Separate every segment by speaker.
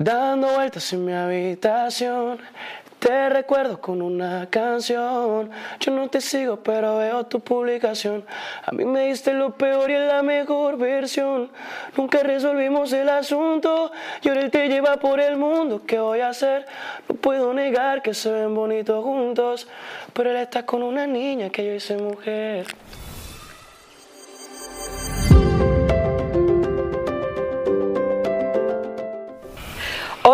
Speaker 1: Dando vueltas en mi habitación, te recuerdo con una canción. Yo no te sigo, pero veo tu publicación. A mí me diste lo peor y es la mejor versión. Nunca resolvimos el asunto y ahora él te lleva por el mundo. ¿Qué voy a hacer? No puedo negar que se ven bonitos juntos, pero él está con una niña que yo hice mujer.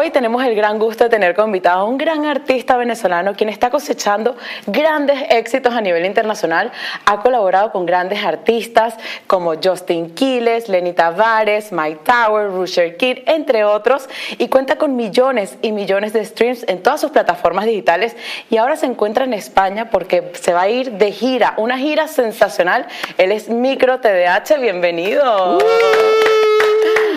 Speaker 2: Hoy tenemos el gran gusto de tener como invitado a un gran artista venezolano quien está cosechando grandes éxitos a nivel internacional. Ha colaborado con grandes artistas como Justin Quiles, Lenny Tavares, Mike Tower, Rusher Kid, entre otros, y cuenta con millones y millones de streams en todas sus plataformas digitales y ahora se encuentra en España porque se va a ir de gira, una gira sensacional. Él es Micro TDH, bienvenido.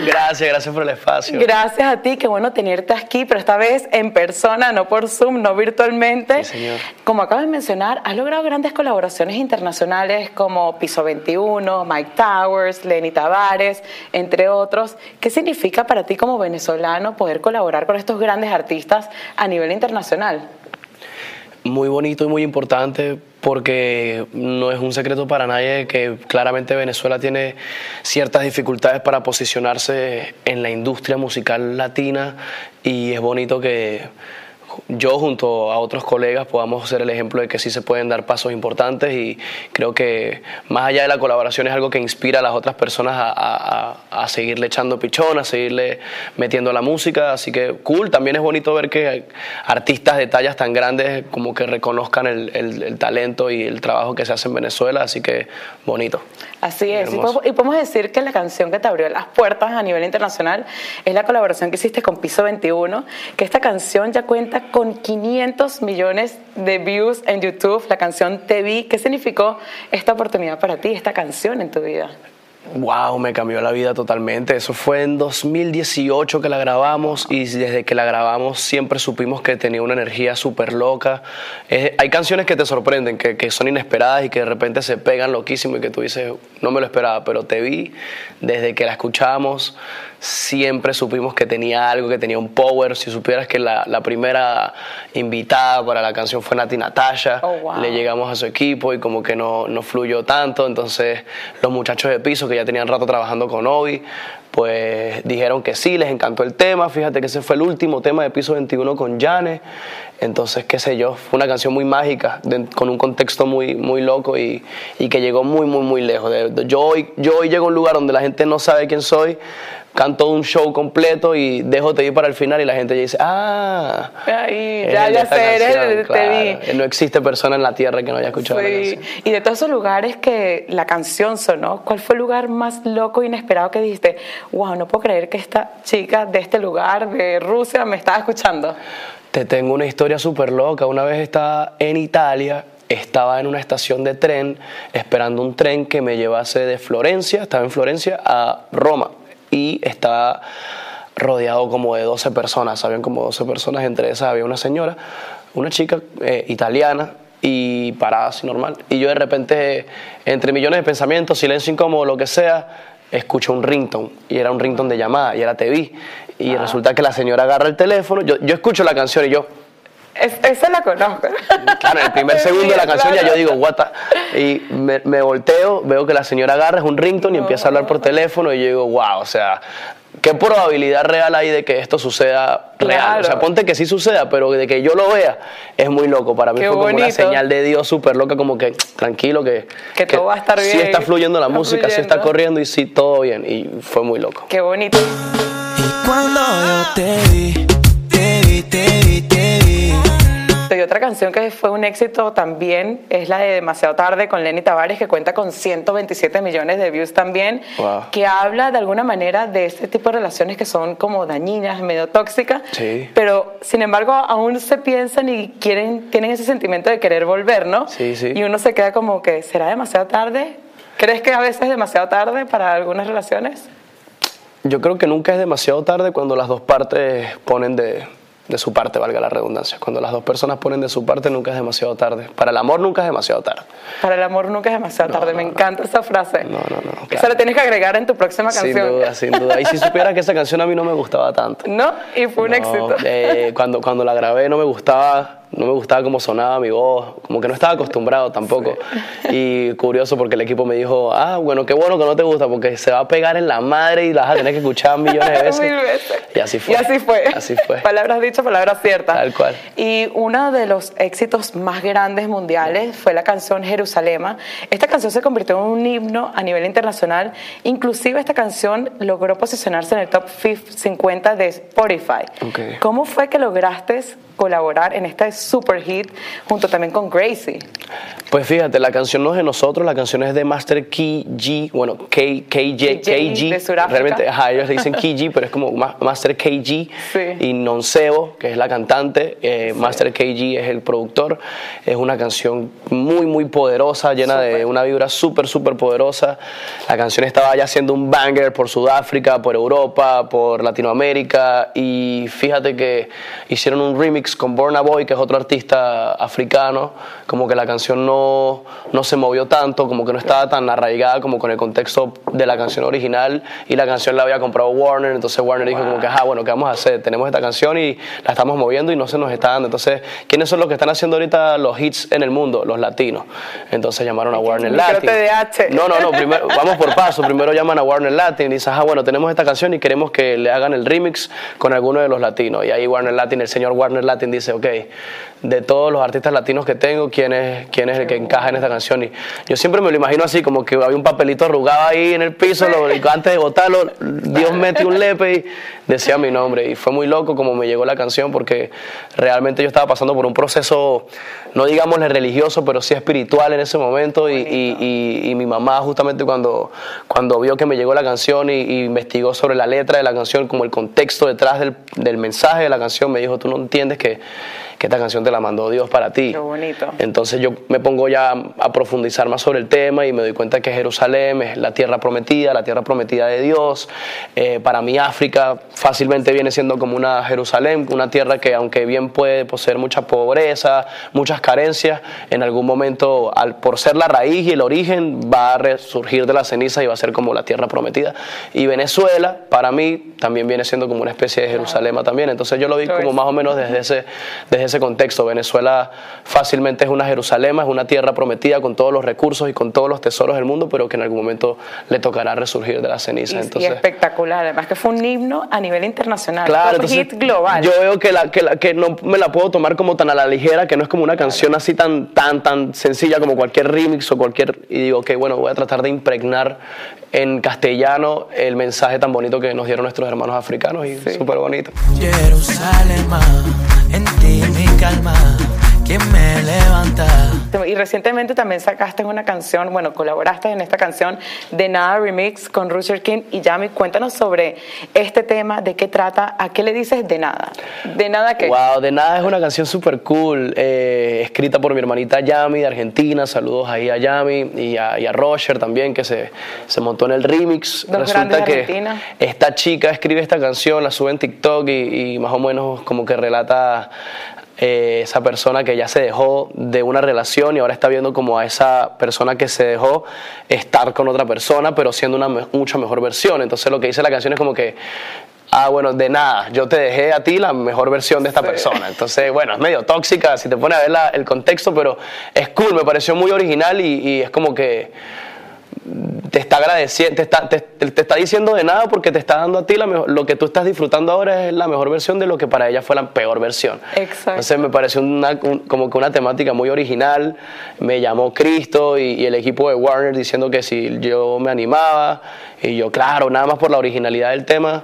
Speaker 1: Gracias, gracias por el espacio.
Speaker 2: Gracias a ti, qué bueno tenerte aquí, pero esta vez en persona, no por Zoom, no virtualmente.
Speaker 1: Sí, señor.
Speaker 2: Como acabas de mencionar, has logrado grandes colaboraciones internacionales como Piso 21, Mike Towers, Lenny Tavares, entre otros. ¿Qué significa para ti como venezolano poder colaborar con estos grandes artistas a nivel internacional?
Speaker 1: Muy bonito y muy importante porque no es un secreto para nadie que claramente Venezuela tiene ciertas dificultades para posicionarse en la industria musical latina y es bonito que yo junto a otros colegas podamos ser el ejemplo de que sí se pueden dar pasos importantes y creo que más allá de la colaboración es algo que inspira a las otras personas a, a, a seguirle echando pichón, a seguirle metiendo la música, así que cool, también es bonito ver que artistas de tallas tan grandes como que reconozcan el, el, el talento y el trabajo que se hace en Venezuela, así que bonito.
Speaker 2: Así es, y podemos, y podemos, decir que la canción que te abrió las puertas a nivel internacional es la colaboración que hiciste con Piso 21, que esta canción ya cuenta con 500 millones de views en YouTube, la canción Te Vi. ¿Qué significó esta oportunidad para ti, esta canción en tu vida?
Speaker 1: Wow, me cambió la vida totalmente. Eso fue en 2018 que la grabamos y desde que la grabamos siempre supimos que tenía una energía súper loca. Hay canciones que te sorprenden, que, que, son inesperadas y que de repente se pegan loquísimo y que tú dices, no me lo esperaba, pero te vi desde que la escuchamos. Siempre supimos que tenía algo, que tenía un power. Si supieras que la, la primera invitada para la canción fue Nati Natasha,
Speaker 2: oh, wow.
Speaker 1: le llegamos a su equipo y como que no, no fluyó tanto. Entonces, los muchachos de piso que ya tenían rato trabajando con Obi, pues dijeron que sí, les encantó el tema. Fíjate que ese fue el último tema de Piso 21 con Jane. Entonces, qué sé yo, fue una canción muy mágica, de, con un contexto muy, muy loco y, y, que llegó muy, muy, muy lejos. De, de, yo, hoy, yo hoy llego a un lugar donde la gente no sabe quién soy, canto un show completo y dejo te vi para el final y la gente ya dice, ah,
Speaker 2: Ay, ya, ya sé, eres,
Speaker 1: claro.
Speaker 2: te vi.
Speaker 1: No existe persona en la tierra que no haya escuchado
Speaker 2: sí.
Speaker 1: la canción.
Speaker 2: Y de todos esos lugares que la canción sonó, ¿cuál fue el lugar más loco e inesperado que dijiste, wow, no puedo creer que esta chica de este lugar, de Rusia, me estaba escuchando?
Speaker 1: Te tengo una historia súper loca. Una vez estaba en Italia estaba en una estación de tren esperando un tren que me llevase de Florencia, estaba en Florencia, a Roma y estaba rodeado como de 12 personas, habían como 12 personas, entre esas había una señora, una chica eh, italiana y parada así normal. Y yo de repente, entre millones de pensamientos, silencio incómodo, lo que sea, escucho un ringtone y era un ringtone de llamada y era te vi. Y ah. resulta que la señora agarra el teléfono, yo, yo escucho la canción y yo,
Speaker 2: es, esa la conozco.
Speaker 1: Claro, en el primer segundo de la canción claro. ya yo digo, what Y me, me, volteo, veo que la señora agarra, es un ringtone y empieza a hablar por teléfono y yo digo, wow, o sea, ¿qué probabilidad real hay de que esto suceda real?
Speaker 2: Claro.
Speaker 1: O sea, ponte que sí suceda, pero de que yo lo vea es muy loco. Para mí
Speaker 2: Qué
Speaker 1: fue como
Speaker 2: bonito.
Speaker 1: una señal de Dios súper loca, como que tranquilo, que,
Speaker 2: que, todo va a estar bien.
Speaker 1: Sí está fluyendo la
Speaker 2: está
Speaker 1: música,
Speaker 2: fluyendo.
Speaker 1: sí está corriendo y sí todo bien. Y fue muy loco.
Speaker 2: Qué bonito.
Speaker 3: Y cuando yo te vi,
Speaker 2: otra canción que fue un éxito también es la de Demasiado Tarde con Lenny Tavares, que cuenta con 127 millones de views también,
Speaker 1: wow.
Speaker 2: que habla de alguna manera de este tipo de relaciones que son como dañinas, medio tóxicas,
Speaker 1: sí.
Speaker 2: pero sin embargo aún se piensan y quieren, tienen ese sentimiento de querer volver, ¿no?
Speaker 1: Sí, sí.
Speaker 2: Y uno se queda como que, ¿será demasiado tarde? ¿Crees que a veces es demasiado tarde para algunas relaciones?
Speaker 1: Yo creo que nunca es demasiado tarde cuando las dos partes ponen de, de su parte, valga la redundancia. Cuando las dos personas ponen de su parte, nunca es demasiado tarde. Para el amor nunca es demasiado tarde.
Speaker 2: Para el amor nunca es demasiado tarde. Me encanta esa frase.
Speaker 1: No, no, no.
Speaker 2: Esa la tienes que agregar en tu próxima canción.
Speaker 1: Sin duda, sin duda. Y si supiera que esa canción a mí no me gustaba tanto.
Speaker 2: ¿No? Y fue un éxito.
Speaker 1: eh, cuando, cuando la grabé no me gustaba, no me gustaba cómo sonaba mi voz, como que no estaba acostumbrado tampoco. Y curioso porque el equipo me dijo, ah, bueno, qué bueno que no te gusta porque se va a pegar en la madre y la vas a tener que escuchar millones de veces.
Speaker 2: Mil veces.
Speaker 1: Y así fue.
Speaker 2: Y así fue.
Speaker 1: Así fue.
Speaker 2: Palabras dichas, palabras ciertas.
Speaker 1: Tal cual.
Speaker 2: Y uno de los éxitos más grandes mundiales fue la canción Jerusalema. Esta canción se convirtió en un himno a nivel internacional. Inclusive esta canción logró posicionarse en el top 50 de Spotify. ¿Cómo fue que lograste colaborar en este super hit junto también con Gracie?
Speaker 1: Pues fíjate, la canción no es de nosotros, la canción es de Master Key G, bueno, K, KJ,
Speaker 2: de Sudáfrica.
Speaker 1: Realmente, ajá, ellos le dicen KG, pero es como Ma- Master KG
Speaker 2: Sí.
Speaker 1: y Noncebo, que es la cantante, eh, Master KG es el productor. Es una canción muy, muy poderosa, llena de una vibra súper, súper poderosa. La canción estaba ya siendo un banger por Sudáfrica, por Europa, por Latinoamérica y fíjate que hicieron un remix con Burna Boy, que es otro artista africano, como que la canción no, no se movió tanto, como que no estaba tan arraigada como con el contexto de la canción original y la canción la había comprado Warner, entonces Warner dijo como que, ah, bueno, ¿qué vamos a hacer? Tenemos esta canción y la estamos moviendo y no se nos está dando. Entonces, ¿quiénes son los que están haciendo ahorita los hits en el mundo? Los latinos. Entonces llamaron a Warner Latin. No, no, no, primero, vamos por paso. Primero llaman a Warner Latin y dicen, ah, bueno, tenemos esta canción y queremos que le hagan el remix con alguno de los latinos. Y ahí Warner Latin, el señor Warner Latin dice, ok, de todos los artistas latinos que tengo, ¿quién es, quién es el que encaja en esta canción? Y yo siempre me lo imagino así, como que había un papelito arrugado ahí en el piso, lo, y antes de botarlo, Dios metió un lepe y decía mi nombre. Y fue muy loco como me llegó la canción, porque realmente yo estaba pasando por un proceso, no digámosle religioso, pero sí espiritual en ese momento. Y, y- y- y mi mamá justamente cuando, cuando vio que me llegó la canción y, y investigó sobre la letra de la canción, como el contexto detrás del, del mensaje de la canción, me dijo, tú no entiendes que, que esta canción te la mandó Dios para ti.
Speaker 2: Qué bonito.
Speaker 1: Entonces yo me pongo ya a profundizar más sobre el tema y me doy cuenta que Jerusalén es la tierra prometida, la tierra prometida de Dios. Eh, para mí África fácilmente viene siendo como una Jerusalén, una tierra que aunque bien puede poseer mucha pobreza, muchas carencias, en algún momento al, por ser la raíz y el origen va a resurgir de la ceniza y va a ser como la tierra prometida. Y Venezuela para mí también viene siendo como una especie de Jerusalén también. Entonces yo lo vi como más o menos desde ese, desde ese contexto. Venezuela fácilmente es una Jerusalén, es una tierra prometida con todos los recursos y con todos los tesoros del mundo, pero que en algún momento le tocará resurgir de la
Speaker 2: Y,
Speaker 1: ceniza.
Speaker 2: y
Speaker 1: Entonces,
Speaker 2: espectacular, además que fue un himno a nivel internacional,
Speaker 1: Claro, entonces
Speaker 2: hit global.
Speaker 1: yo veo que, la, que, la- que no me la puedo tomar como tan a la ligera, que no es como una canción así tan, tan, tan sencilla como cualquier remix o cualquier... Y digo, que bueno, voy a tratar de impregnar en castellano el mensaje tan bonito que nos dieron nuestros hermanos africanos y súper bonito.
Speaker 3: Jerusalén, en ti mi calma, quien me levanta.
Speaker 2: Y recientemente también sacaste una canción, bueno, colaboraste en esta canción de Nada Remix con Rusher King y Yami. Cuéntanos sobre este tema, de qué trata, a qué le dices de nada. De nada que.
Speaker 1: Wow, de nada es una canción súper cool, eh, escrita por mi hermanita Yami de Argentina. Saludos ahí a Yami y a, y a Roger también, que se, se montó en el remix.
Speaker 2: Dos de
Speaker 1: que
Speaker 2: Argentina.
Speaker 1: esta chica escribe esta canción, la sube en TikTok y, y más o menos como que relata eh, esa persona que ya se dejó de una relación y ahora está viendo como a esa persona que se dejó estar con otra persona, pero siendo una me- mucho mejor versión. Entonces lo que dice la canción es como que Ah, bueno, de nada, yo te dejé a ti la mejor versión de esta persona. Entonces, bueno, es medio tóxica si te pones a ver la- el contexto, pero es cool, me pareció muy original y, y es como que te está agradeciendo, te está, te, te está diciendo de nada porque te está dando a ti la mejor- lo que tú estás disfrutando ahora es la mejor versión de lo que para ella fue la peor versión.
Speaker 2: Exacto.
Speaker 1: Entonces me pareció una, un- como que una temática muy original. Me llamó Cristo y, y el equipo de Warner diciendo que si yo me animaba y yo, claro, nada más por la originalidad del tema.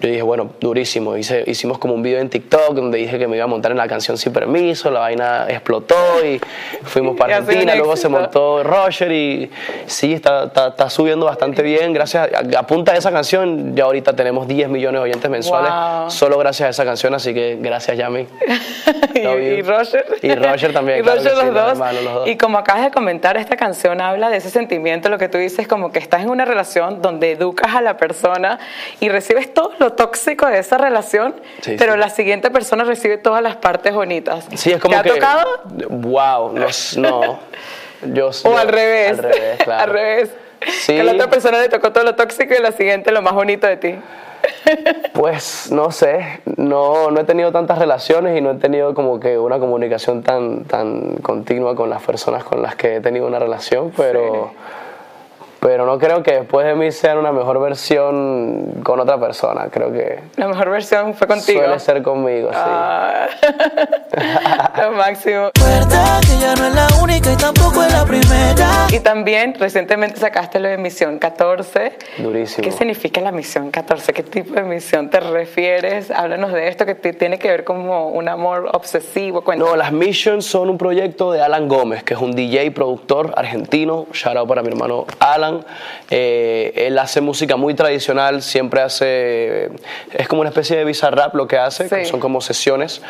Speaker 1: Yo dije, bueno, durísimo. Hice, hicimos como un video en TikTok donde dije que me iba a montar en la canción sin permiso. La vaina explotó y fuimos para Argentina. Luego se montó Roger y sí, está, está, está subiendo bastante bien. Gracias a, a punta de esa canción, ya ahorita tenemos 10 millones de oyentes mensuales.
Speaker 2: Wow.
Speaker 1: Solo gracias a esa canción, así que gracias, Yami.
Speaker 2: y, y Roger.
Speaker 1: Y Roger también,
Speaker 2: Y
Speaker 1: claro
Speaker 2: Roger
Speaker 1: sí,
Speaker 2: los,
Speaker 1: los
Speaker 2: dos.
Speaker 1: hermanos, los dos.
Speaker 2: Y como acabas de comentar, esta canción habla de ese sentimiento, lo que tú dices, como que estás en una relación donde educas a la persona y recibes todos los lo tóxico de esa relación,
Speaker 1: Sí,
Speaker 2: pero
Speaker 1: sí.
Speaker 2: la siguiente persona recibe todas las partes bonitas.
Speaker 1: Sí, es como
Speaker 2: ¿Te ha
Speaker 1: que.
Speaker 2: tocado?
Speaker 1: Wow, no. Yo,
Speaker 2: O
Speaker 1: yo-
Speaker 2: al revés.
Speaker 1: Al revés, claro.
Speaker 2: Al revés.
Speaker 1: Sí.
Speaker 2: Que a la otra persona le tocó todo lo tóxico y la siguiente lo más bonito de ti.
Speaker 1: Pues no sé, no, no he tenido tantas relaciones y no he tenido como que una comunicación tan, tan continua con las personas con las que he tenido una relación, pero, pero no creo que después de mí sean una mejor versión con otra persona, creo que
Speaker 2: La mejor versión fue contigo.
Speaker 1: suele ser conmigo, sí.
Speaker 2: Ah. lo máximo.
Speaker 3: Verdad que ya no es la única y tampoco es la primera.
Speaker 2: Y también recientemente sacaste lo de Misión 14.
Speaker 1: Durísimo.
Speaker 2: ¿Qué significa la Misión 14? ¿Qué tipo de misión te refieres? Háblanos de esto que tiene que ver como un amor obsesivo.
Speaker 1: No, las Missions son un proyecto de Alan Gómez, que es un DJ productor argentino. Shout out para mi hermano Alan. Eh, él hace música muy tradicional, siempre hace. Es como una especie de bizarrap lo que hace,
Speaker 2: Sí.
Speaker 1: son como sesiones,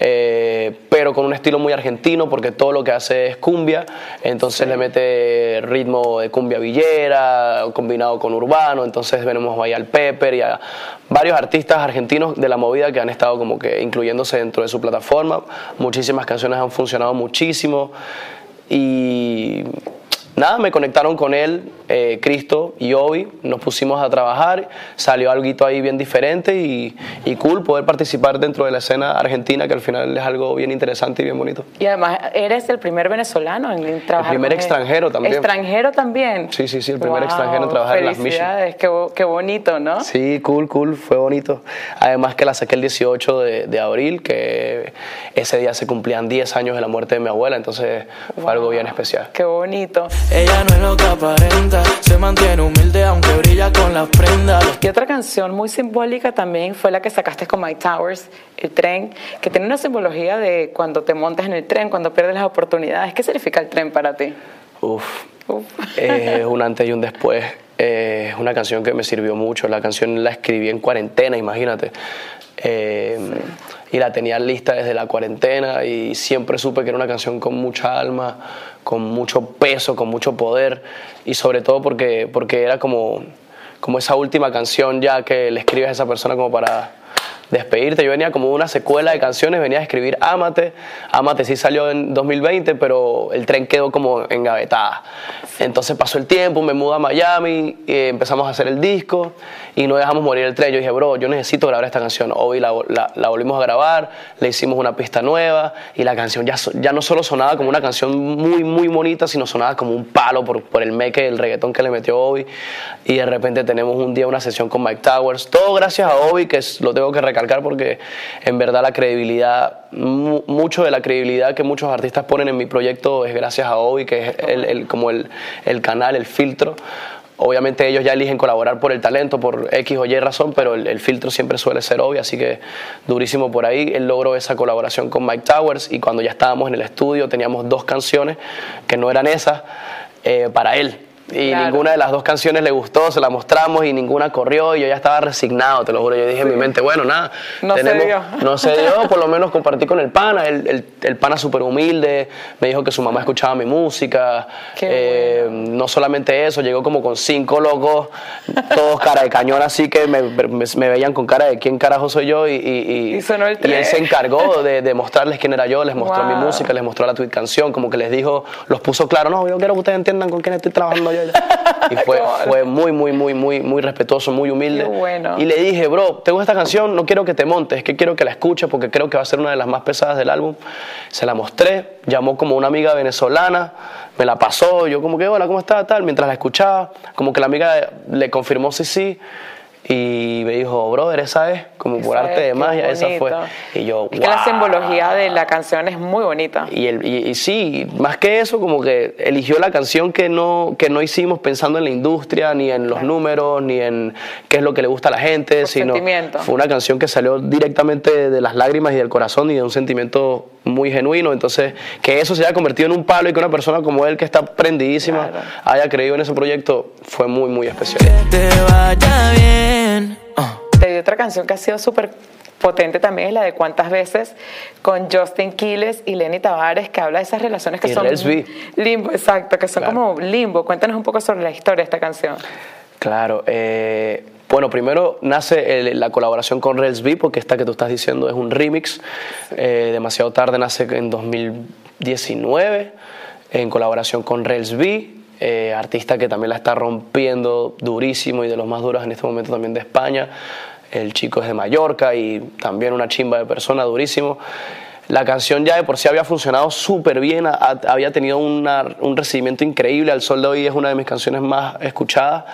Speaker 1: eh, pero con un estilo muy argentino, porque todo lo que hace es cumbia. Entonces le mete ritmo de cumbia villera, combinado con urbano. Entonces venimos ahí al Pepper y a varios artistas argentinos de la movida que han estado como que incluyéndose dentro de su plataforma. Muchísimas canciones han funcionado muchísimo. Y nada, me conectaron con él, eh, Cristo y Obi, nos pusimos a trabajar, salió algo ahí bien diferente y, y cool poder participar dentro de la escena argentina, que al final es algo bien interesante y bien bonito.
Speaker 2: Y además eres el primer venezolano en, trabajar.
Speaker 1: primer
Speaker 2: con él.
Speaker 1: extranjero también.
Speaker 2: Extranjero también.
Speaker 1: Sí, sí, sí, el primer extranjero en trabajar en las.
Speaker 2: Felicidades, qué, qué bonito, ¿no?
Speaker 1: Sí, cool, cool, fue bonito. Además que la saqué el 18 de, de abril, que ese día se cumplían 10 años de la muerte de mi abuela, entonces fue algo bien especial.
Speaker 2: Qué bonito.
Speaker 3: Ella no es lo que aparenta, se mantiene humilde aunque brilla con las prendas.
Speaker 2: Y otra canción muy simbólica también fue la que sacaste con Mike Towers, El tren, que tiene una simbología de cuando te montas en el tren, cuando pierdes las oportunidades. ¿Qué significa el tren para ti?
Speaker 1: Uf,
Speaker 2: Uf.
Speaker 1: eh, un antes y un después. Eh, Es una canción que me sirvió mucho. La canción la escribí en cuarentena, imagínate. Eh, Y la tenía lista desde la cuarentena y siempre supe que era una canción con mucha alma, con mucho peso, con mucho poder y sobre todo porque, porque era como, como esa última canción ya que le escribes a esa persona como para despedirte. Yo venía como una secuela de canciones, venía a escribir Ámate. Ámate sí salió en 2020, pero el tren quedó como engavetada. Entonces pasó el tiempo, me mudé a Miami, y empezamos a hacer el disco y no dejamos morir el tren. Yo dije, bro, yo necesito grabar esta canción. Hoy la, la- la volvimos a grabar, le hicimos una pista nueva y la canción ya, ya no solo sonaba como una canción muy, muy bonita, sino sonaba como un palo por, por el meque, el reggaetón que le metió Obi. Y de repente tenemos un día una sesión con Mike Towers. Todo gracias a Obi, que lo tengo que recalcar porque en verdad la credibilidad, mu- mucho de la credibilidad que muchos artistas ponen en mi proyecto es gracias a Obi, que es el, el- como el, el canal, el filtro. Obviamente ellos ya eligen colaborar por el talento, por X o Y razón, pero el, el filtro siempre suele ser obvio, así que durísimo por ahí. Él logró esa colaboración con Mike Towers y cuando ya estábamos en el estudio teníamos dos canciones que no eran esas eh, para él. Y
Speaker 2: Claro.
Speaker 1: ninguna de las dos canciones le gustó, se la mostramos y ninguna corrió y yo ya estaba resignado, te lo juro. Yo dije en mi mente, bueno, nada,
Speaker 2: No se dio.
Speaker 1: no se dio, por lo menos compartí con el pana, el, el, el pana súper humilde, me dijo que su mamá escuchaba mi música,
Speaker 2: Qué
Speaker 1: eh, no solamente eso, llegó como con cinco locos, todos cara de cañón así que me, me- me veían con cara de quién carajo soy yo y, y, y-
Speaker 2: Y
Speaker 1: él se encargó de, de mostrarles quién era yo, les mostró mi música, les mostró la tweet canción, como que les dijo, los puso claro, no, yo quiero que ustedes entiendan con quién estoy trabajando yo. Y fue, fue muy, muy, muy, muy, muy respetuoso, muy humilde.
Speaker 2: Bueno.
Speaker 1: Y le dije, bro, tengo esta canción, no quiero que te montes, es que quiero que la escuches porque creo que va a ser una de las más pesadas del álbum. Se la mostré, llamó como una amiga venezolana, me la pasó, yo como que, hola, ¿cómo estás? Tal, mientras la escuchaba, como que la amiga le confirmó sí, sí. Y me dijo, brother, esa es, como por arte
Speaker 2: es,
Speaker 1: de magia, esa fue. Y yo,
Speaker 2: Es que la simbología de la canción es muy bonita.
Speaker 1: Y, el, y, y sí, más que eso, como que eligió la canción que no, que no hicimos pensando en la industria, ni en los números, ni en qué es lo que le gusta a la gente,
Speaker 2: Por
Speaker 1: sino
Speaker 2: sentimiento.
Speaker 1: fue una canción que salió directamente de las lágrimas y del corazón y de un sentimiento muy genuino. Entonces, que eso se haya convertido en un palo y que una persona como él, que está prendidísima,
Speaker 2: Claro.
Speaker 1: haya creído en ese proyecto, fue muy, muy especial.
Speaker 3: Que te vaya bien. Ah.
Speaker 2: Te di otra canción que ha sido súper potente también, es la de Cuántas veces, con Justin Quiles y Lenny Tavares, que habla de esas relaciones que
Speaker 1: Y
Speaker 2: son
Speaker 1: B.
Speaker 2: limbo, exacto, que son
Speaker 1: Claro.
Speaker 2: como limbo. Cuéntanos un poco sobre la historia de esta canción.
Speaker 1: Claro, eh, Bueno, primero nace la colaboración con Rails B, porque esta que tú estás diciendo es un remix. Eh, demasiado tarde nace en 2019, en colaboración con Rails B, eh, artista que también la está rompiendo durísimo y de los más duros en este momento también de España. El chico es de Mallorca y también una chimba de persona durísimo. La canción ya de por sí había funcionado súper bien, había tenido un recibimiento increíble. Al sol de hoy es una de mis canciones más escuchadas.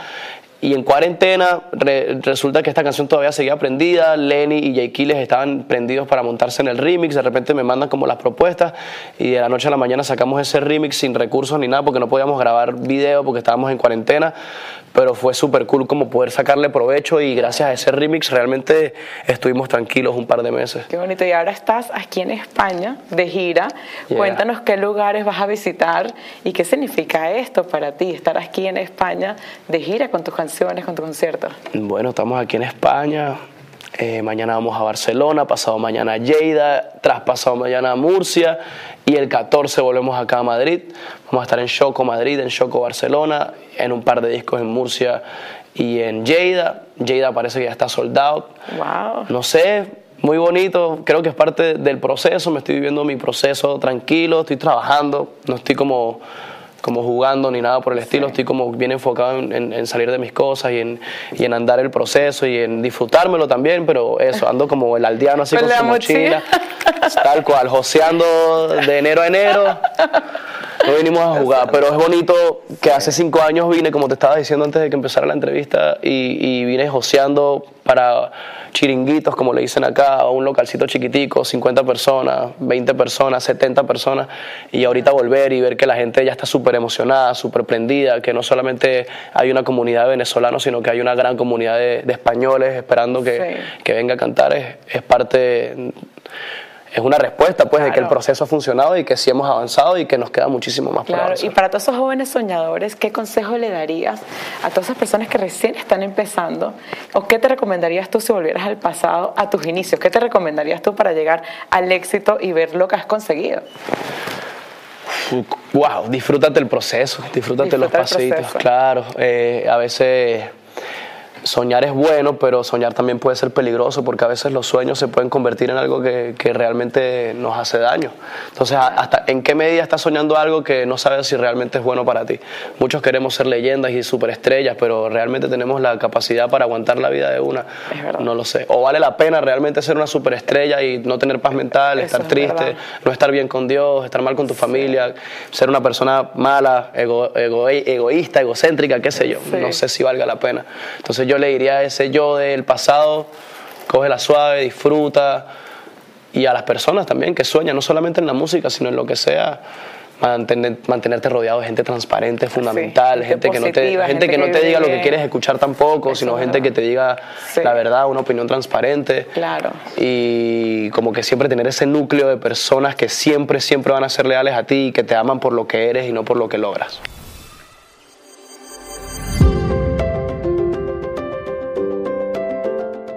Speaker 1: Y en cuarentena resulta que esta canción todavía seguía prendida, Lenny y Jay Kiles estaban prendidos para montarse en el remix, de repente me mandan como las propuestas y de la noche a la mañana sacamos ese remix sin recursos ni nada porque no podíamos grabar video porque estábamos en cuarentena, pero fue súper cool como poder sacarle provecho y gracias a ese remix realmente estuvimos tranquilos un par de meses.
Speaker 2: Qué bonito, y ahora estás aquí en España de gira, cuéntanos qué lugares vas a visitar y qué significa esto para ti, estar aquí en España de gira con tus canciones con tu concierto?
Speaker 1: Bueno, estamos aquí en España. Eh, mañana vamos a Barcelona, pasado mañana a Lleida, tras pasado mañana a Murcia y el 14 volvemos acá a Madrid. Vamos a estar en Choco Madrid, en Choco Barcelona, en un par de discos en Murcia y en Lleida. Lleida parece que ya está soldado.
Speaker 2: Wow.
Speaker 1: No sé, muy bonito, creo que es parte del proceso, me estoy viviendo mi proceso tranquilo, estoy trabajando, no estoy como como jugando ni nada por el estilo, estoy como bien enfocado en, salir de mis cosas y en, y en, andar el proceso y en disfrutármelo también, pero eso, ando como el aldeano así con, su mochila, tal cual, joseando de enero a enero. No vinimos a jugar, pero es bonito que hace cinco años vine, como te estaba diciendo antes de que empezara la entrevista, y, y vine joseando para chiringuitos, como le dicen acá, un localcito chiquitico, 50 personas, 20 personas, 70 personas, y ahorita volver y ver que la gente ya está súper emocionada, súper prendida, que no solamente hay una comunidad de venezolanos, sino que hay una gran comunidad de, españoles esperando que, que, venga a cantar, es, es parte es una respuesta pues de que el proceso ha funcionado y que sí hemos avanzado y que nos queda muchísimo más
Speaker 2: claro.
Speaker 1: por
Speaker 2: Y para todos esos jóvenes soñadores, ¿qué consejo le darías a todas esas personas que recién están empezando? ¿O qué te recomendarías tú si volvieras al pasado, a tus inicios? ¿Qué te recomendarías tú para llegar al éxito y ver lo que has conseguido?
Speaker 1: Wow, disfrútate el proceso, disfrútate los pasitos, claro. Eh, a veces soñar es bueno, pero soñar también puede ser peligroso porque a veces los sueños se pueden convertir en algo que, que, realmente nos hace daño. Entonces, ¿hasta en qué medida estás soñando algo que no sabes si realmente es bueno para ti? Muchos queremos ser leyendas y superestrellas, pero realmente tenemos la capacidad para aguantar la vida de una. No lo sé. O vale la pena realmente ser una superestrella y no tener paz mental, estar triste, no estar bien con Dios, estar mal con tu familia, ser una persona mala, ego, egoísta, egocéntrica, qué sé yo. No sé si valga la pena. Entonces, yo le diría a ese yo del pasado, coge la suave, disfruta. Y a las personas también que sueñan, no solamente en la música, sino en lo que sea, mantenerte rodeado de gente transparente, fundamental, gente, que no te, gente, que, no te diga lo que quieres escuchar tampoco, sino gente que te diga la verdad, una opinión transparente.
Speaker 2: Claro.
Speaker 1: Y como que siempre tener ese núcleo de personas que siempre, siempre van a ser leales a ti y que te aman por lo que eres y no por lo que logras.